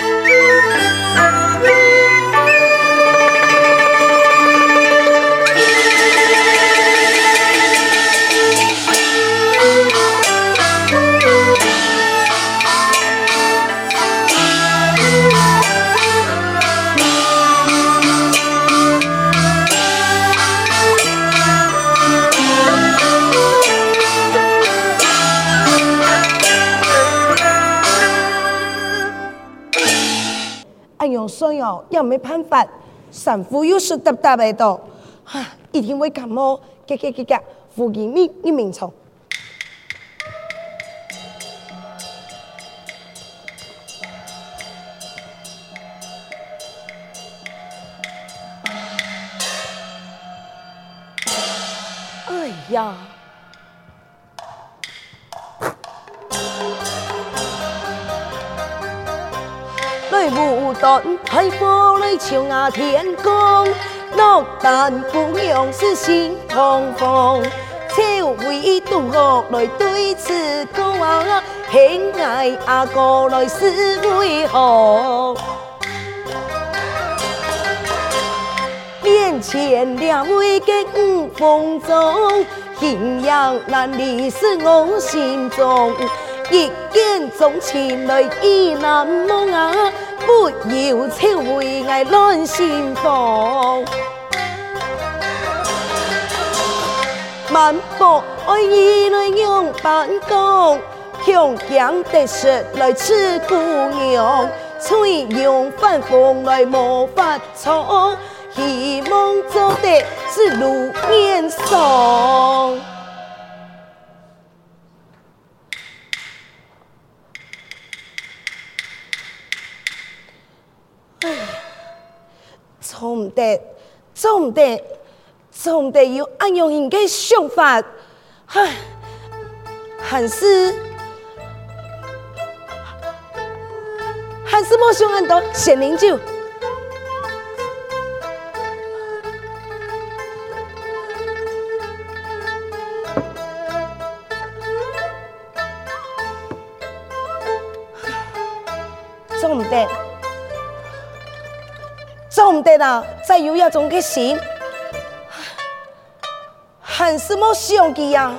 Música 又没办法，神父又说答答的多，哈，一定会感冒，嘎嘎嘎嘎，附近一一鸣虫。哎呀！牡丹开花来抢啊天公，牡丹姑娘是心痛痛，秋闈渡河来对此歌啊，恨爱阿哥来是为何？面前两位嘅五凤妆，形样难离是我心中，一见钟情来意难忘啊。不要请回来乱心房，万般爱意来用板讲，强强的说来刺姑娘，吹用反风来莫发愁，希望做的是路面上。做唔得，做唔得，做唔得，要按用人嘅想法，唉，还是还是莫想咁多，先饮酒。做唔得。做唔得啦，再有一种个心，还是莫想起呀。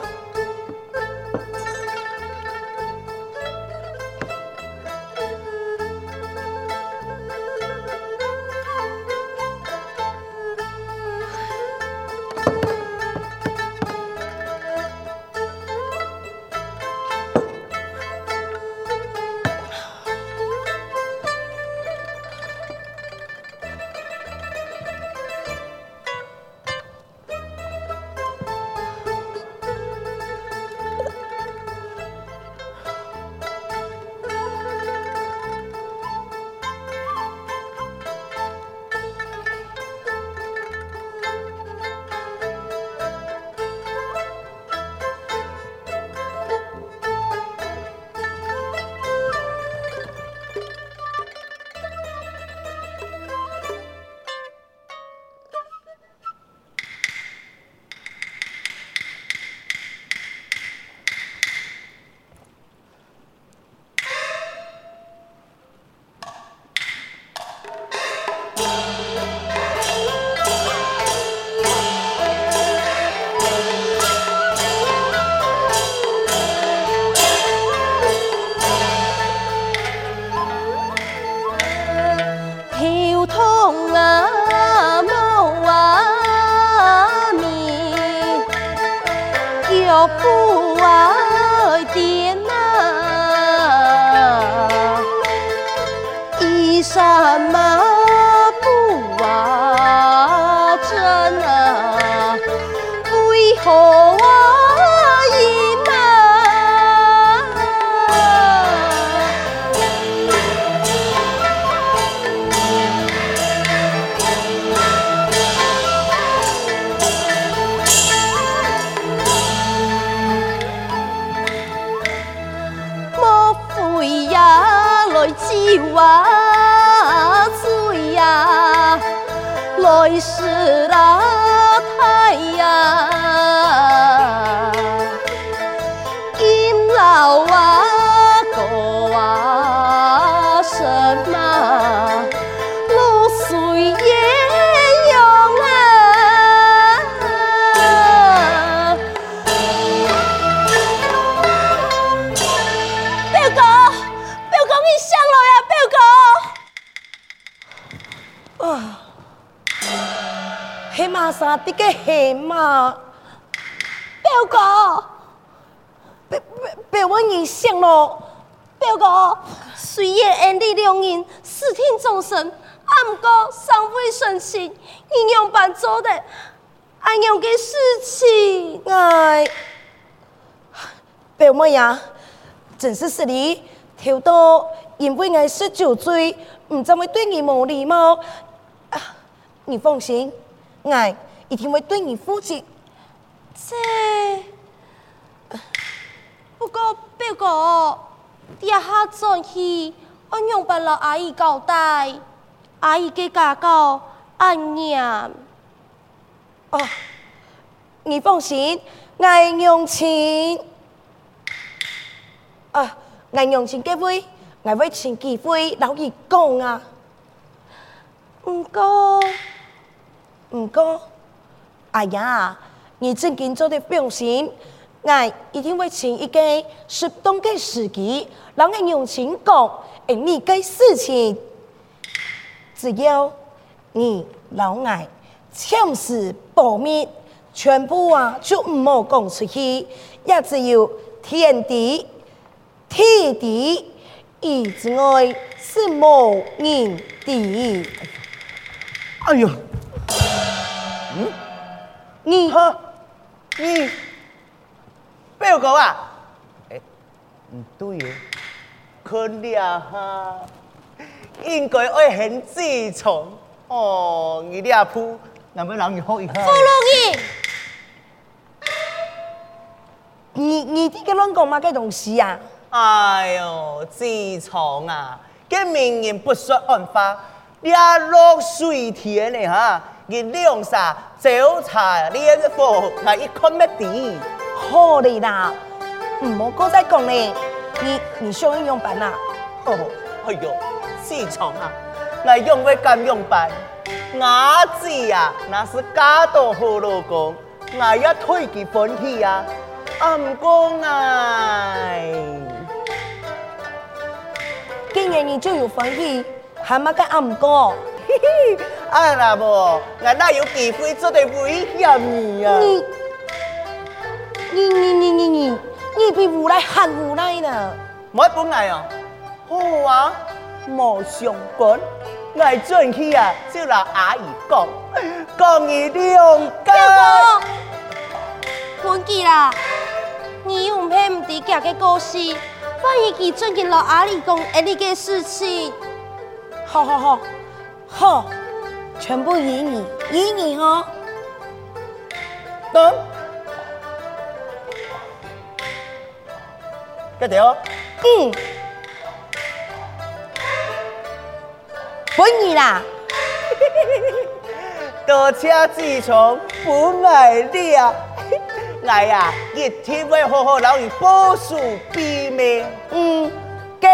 不爱见呐一山是那太阳。黑马啥的个黑马，表哥，别别别问你想咯，表哥，虽然恩利两人视听众生，俺唔过尚未顺心，应用办做的，俺用嘅事情，哎，表妹呀，真是实力，挑多因为俺是酒醉，唔怎会对你无礼貌。你放心，我一定会对你负责。这不过表哥，底下转去，我用不了阿姨交代，阿姨给家教安念。哦，你放心，我用钱。啊，我用钱给会，我会请机会老姨讲啊。唔过。唔过，哎呀，你正经做的表现，我一定会请一个适当的时机，让人用钱讲，而你嘅事情，只要你老爱签字保密，全部啊就唔好讲出去，也只有天地、地地以外是无人的。哎呦！嗯，你哈，你表哥啊？哎，唔对哦，可俩哈，应该会很自从哦。你俩铺，能不能你好一下？不容易，你你这个乱讲嘛个东西啊？哎呦，自从啊，跟明人不说暗话，俩落水田呢哈。你两啥早茶连火，我一看没底。好哩啦，唔好搁再讲嘞。你你想用办啊？哦，哎呦，市场啊，我用会咁用办。我子呀，那是嫁到好老公，我要推佢分去呀。唔讲哎，今年你就有分去，还冇个唔讲？啊那么，我哪有机会做得危险你啊？你你你你你你比无赖还无赖呢！冇本来哦，好啊，莫相干。我转去啊，就让阿姨讲，讲你两个。表哥，忘记啦，你用偏唔低价嘅故事，反而佢转去老阿姨讲阿姨嘅事情。好好好。好，全部依你，依你哦。等，个条，嗯，回你啦。多谢自从不买了，哎呀，一定会好好让你保守秘密。嗯，给。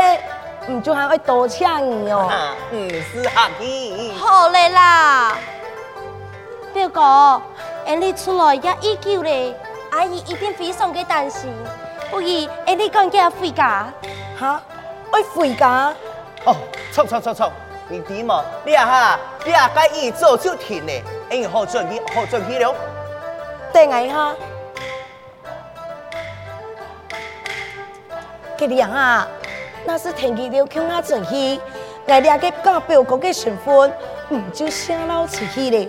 唔就还会多谢你哦，嗯，是客气。好嘞啦，表哥，你出来也依旧嘞，阿姨一定非常嘅担心。不如你赶紧回家。哈？我回家？哦，错错错错，你点嘛？你啊哈，你啊该一早就停嘞，哎，好转去，好转去了。等一下，给你啊。那是天气了，叫我转去，我俩个假表哥个身份，唔就泄露出去了，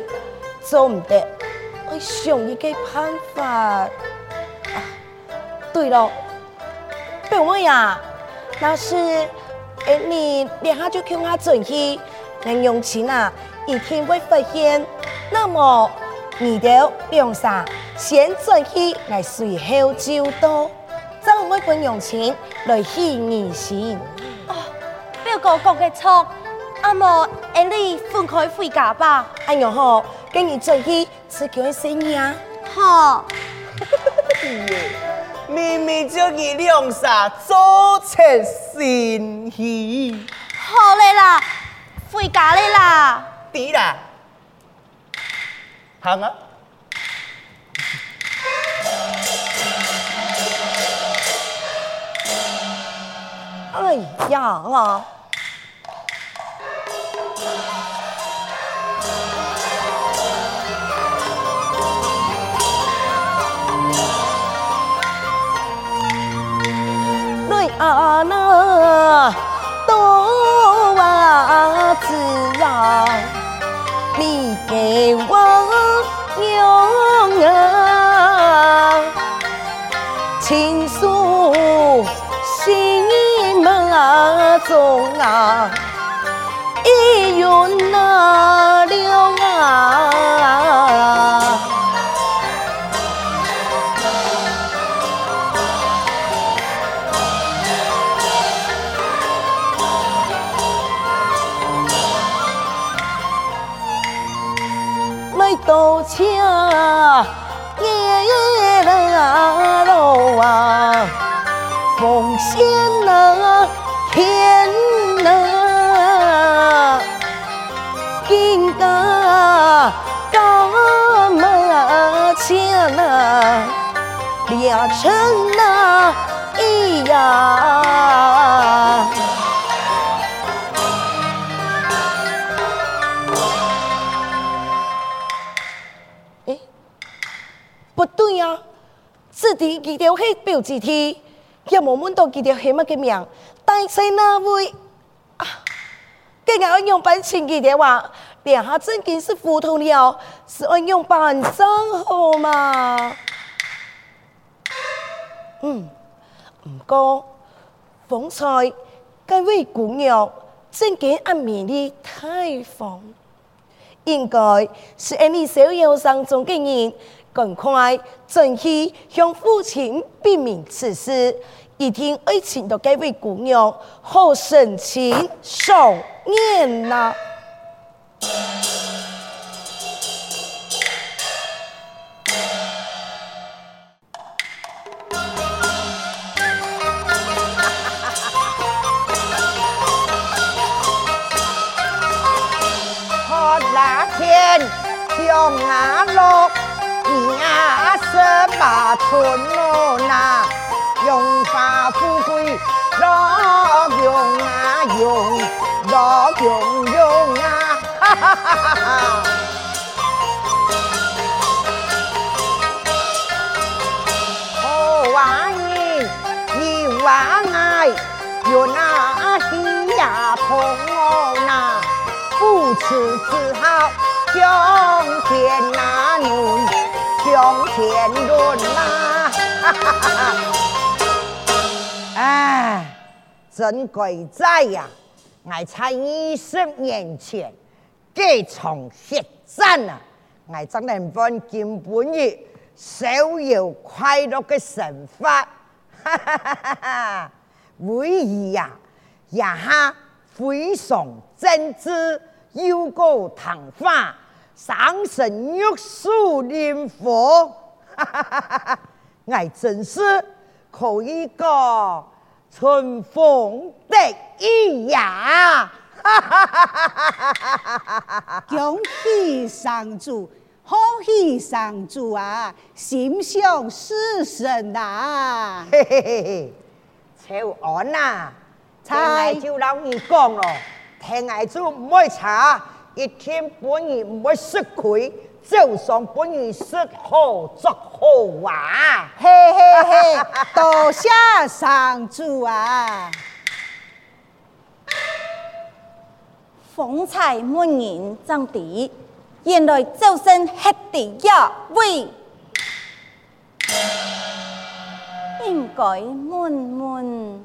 做唔得，我想一个办法。啊，对了，表妹呀，那是，哎，你俩下就叫我转去，能用钱啊，一定会发现。那么，你的两啥先转去，来随后就到。找我份用钱来献义心。哦，表哥讲的错，阿莫，你分开回家吧。哎呦吼，跟你做去吃叫生意啊。好。明明就你两啥做成生意。好嘞啦，回家嘞啦。对啦。行啊。哎呀啊！对啊啊那。奉献那天呐，金家干嘛钱哪，变成呐一样。这题记条是标记题，也冇问到记条系乜嘅名，但是那位啊，今日按用办清记条话，两下真经是糊涂了，是按用办账号嘛？嗯，唔过，方才该位姑娘真经暗面的太放，应该是因你手游上中的人。赶快进去向父亲禀明此事，一定爱情到这位姑娘好生情少年呐！好玩意，一玩爱，有那喜呀朋友那，不辞自豪，向天那伦。向前轮呐！哎，真怪哉呀！我才二十年前这场血战啊，我怎能忘记本日逍遥快乐嘅生活？哈哈哈哈哈！会议呀，一下非常政治，又过谈话。上神玉树临风，哈哈哈哈哈！我真是可以个春风得意呀！哈哈哈哈哈哈！恭喜上主，恭喜上主啊！心想事成呐！嘿嘿嘿嘿，秋安呐，才就老你讲咯，听爱就唔会查。一天半夜唔会吃亏，早上半夜吃好作好啊！嘿嘿嘿，多谢上主啊！风采满人争地，原来就是黑的呀喂！应该满满，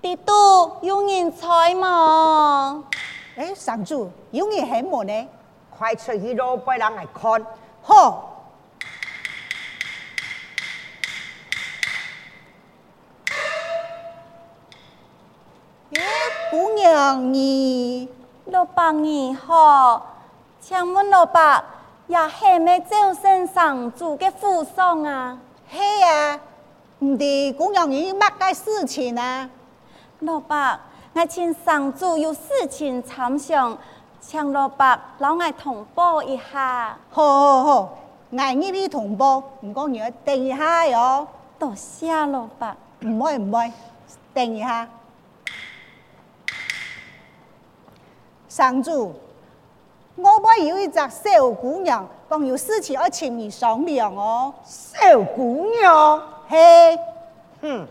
地都有人猜吗？哎，上主，有人很么呢？快出去咯，俾人来看。好。老伯你好，请问老伯，也系咪招生上主嘅府上啊？系啊，唔知姑娘你乜嘅事情啊？老伯。我请上主有事情参详，请老伯老爱同报一下。好好好，爱你的同报，唔讲你要等一下哟。多谢老伯。唔会唔会，等一下。上主，我哋有一只小姑娘，讲有事情要请你商量哦。小姑娘，嘿，嗯，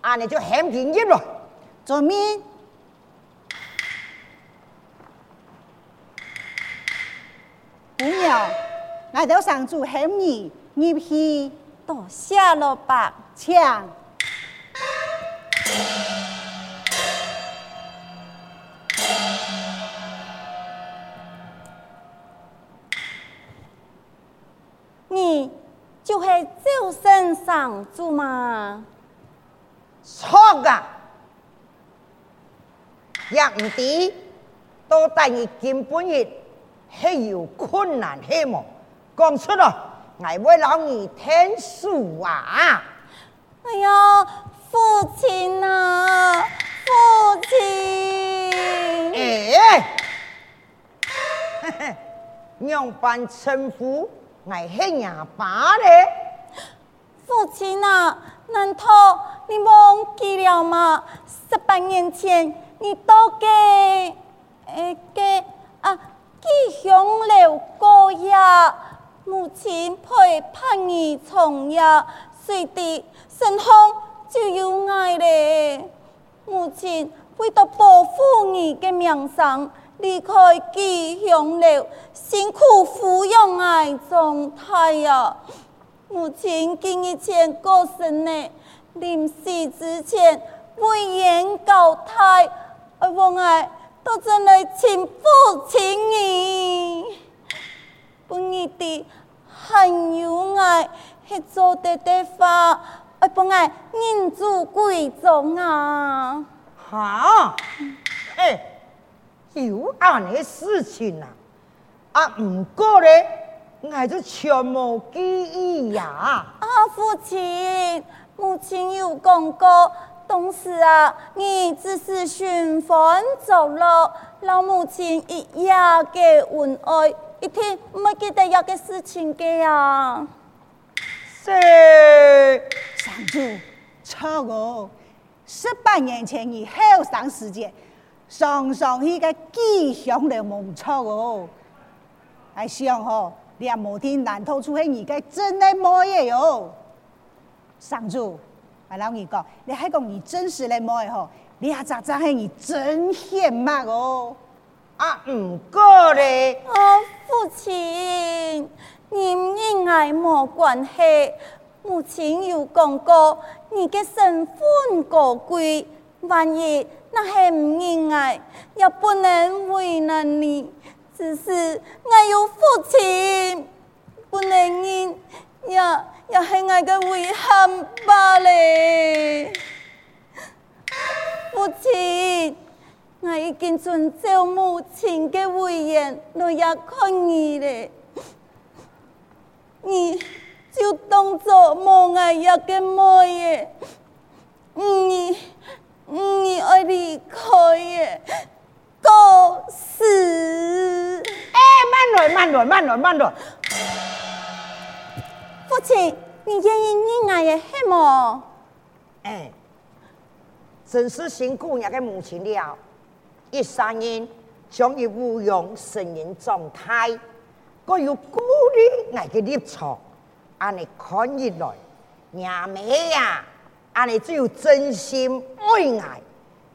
啊你就很便宜咯，做咩？姑娘，我到上主喊你入去，多谢了吧，请。生上主吗？错噶，也唔知，都带你见本日。还有困难希望，讲出来，我为老你听数啊！哎呀，父亲啊，父亲！哎，嘿嘿，娘扮称呼，我系娘爸嘞。父亲啊，难道你忘记了吗？十八年前，你到给诶给啊吉祥楼过夜，母亲陪盼儿从夜，随地身后就有爱嘞。母亲为了保护你的名声，离开吉祥楼，辛苦抚养爱状态呀。母亲今日前过身呢，临死之前未言交代，而我爱都真来请父亲你，不义的很有爱，去做的的话，而不爱认祖归宗啊！哈，哎，有案的事情啊，啊，唔过咧。我就全无记忆呀！啊，父亲，母亲有讲过，当时啊，你只是寻欢作乐，老母亲一夜嘅恩爱，一天唔记得有个事情嘅呀。是，上主错哦，十八年前以后生时间，常常去个吉祥的梦错哦，还想吼。你你也无听难道出现你该真的摸耶哟？上主，我老你讲，你还讲你真实的模样吼？你也咋咋系你真显嘛哦？啊，唔过咧，啊，父亲，你应爱冇关系。母亲有讲过，你嘅身份高贵，万一那系唔应爱，也不能为难你。只是我有父亲，不能因也也是我的遗憾罢了。父亲，我已经遵照母亲的遗言来也看你了，你就当作冇爱一个模样，你你爱离开耶。告辞！哎，慢点，慢点，慢点，慢来。父亲，你愿意认我的什么？哎，真是辛苦人家母亲了。一三年将伊抚养成人状态，各有顾虑我的立场。按你看起来，娘妹呀，按你只有真心爱爱，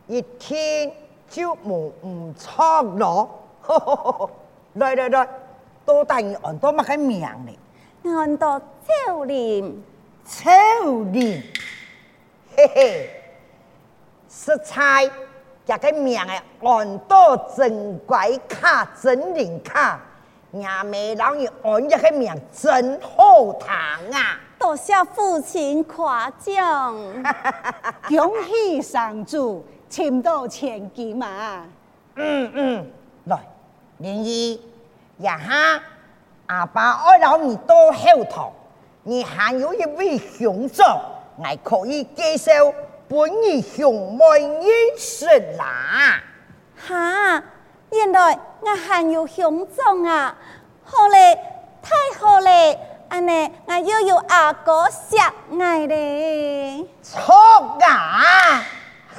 一天。就冇唔错咯，来来来，多带你按多乜个名呢？按到秋林，秋林，嘿嘿，食材加个名哎，按到珍贵卡、真灵卡，娘妹老你按一个名真好听啊！多谢父亲夸奖，恭喜上主。请到前几嘛？嗯嗯，来，林姨，呀哈，阿爸爱老你多后头，你还有一位兄长，我可以介绍本你兄妹认识啦。哈，原来我还有兄长啊，好嘞，太好嘞，安尼我又有阿哥锡爱嘞。错啊！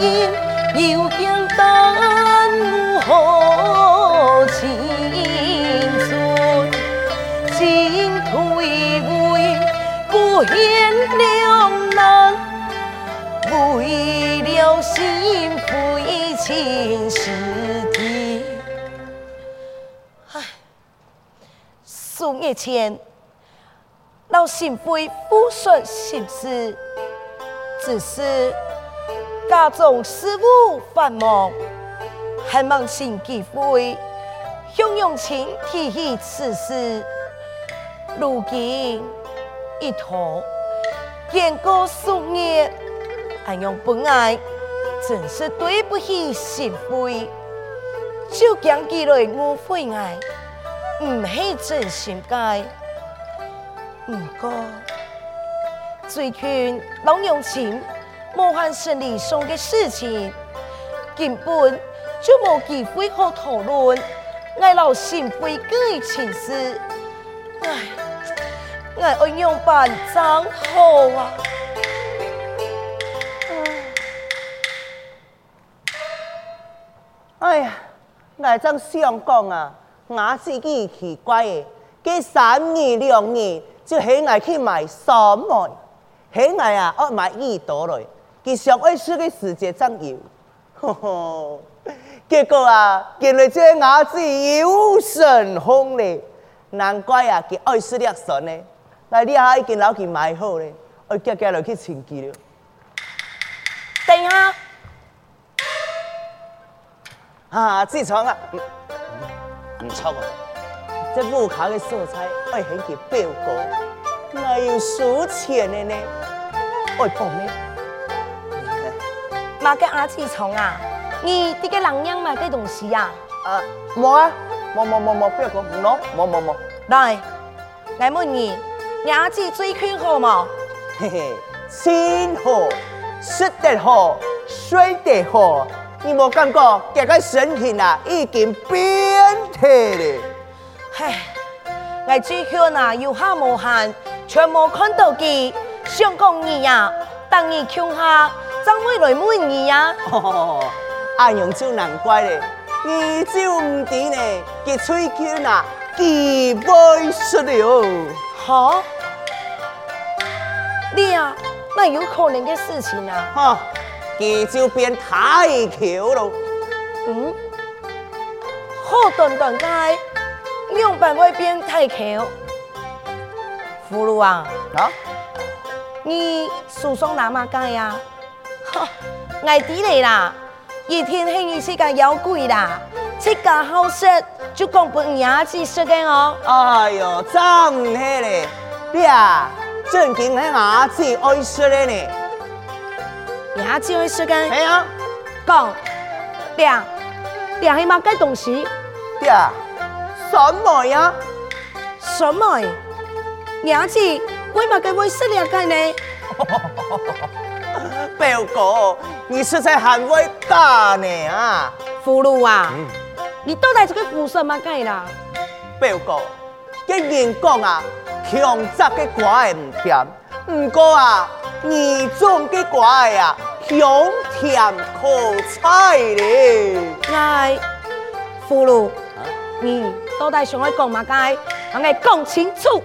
又将娘亲不答应。又变淡无好青春，进退位不显两难，为了心灰情失地。唉，数年前，老心灰付出心事，只是。家中事务繁忙，还忙心机会，向永清提起此事。如今一拖，见过数年，俺用本爱，真是对不起心灰，就讲起来误会爱，唔系真心改。不过最近老永清。武汉胜利上的事情，根本就冇机会好讨论。我老心灰改情事，唉，我爱用办怎好啊？哎呀，我真想讲啊，我自己奇怪的，这三年两年就起来去买什么？起来啊，我买一朵来。佢上爱说的世界占有，呵呵，结果啊，见了这伢子有神风嘞，难怪啊，佢爱说了神呢。那你还已经老去买好嘞，我夹夹落去请记了。等一下，啊，自创啊，唔唔错啊，这木卡的色彩爱很佢标高，还有数钱的呢，爱讲呢。买个阿七虫啊！你这个人样买个东西啊？啊，冇啊，冇冇冇冇，不要讲，唔攞，冇冇冇。来，我问你，你阿七最近好冇？嘿嘿，心好，食得好，睡得好，你冇感觉这个身体啊已经变态了？唉，我最近啊有下无限，全冇看到佢，想讲你呀，等你穷下。怎会来问你呀？阿娘就难怪嘞，你就唔知呢，佢吹牛啊，几会说了。哈？你啊，那有可能的事情啊？哈，佢就变太巧了。嗯？好短短街，两百块变太巧。葫芦啊？啊？你手上拿嘛盖呀？爱地雷啦，一天黑你是个妖怪啦，这个好色就讲不雅气说的哦。哎呦，真唔系咧，你啊，正经系雅气爱说的呢。雅气爱说的？系啊，讲，俩，俩系乜嘅东西？俩，什么呀？什么？雅气为乜嘅会说俩嘅呢？表哥，你是在喊我干呢啊！葫芦啊，嗯、你到底这个胡说乜鬼啦？表哥，既然讲啊，强杂嘅瓜唔甜，唔过啊，二种嘅瓜呀，香甜可菜咧。哎，葫芦，你到底想要讲乜鬼？我嚟讲清楚。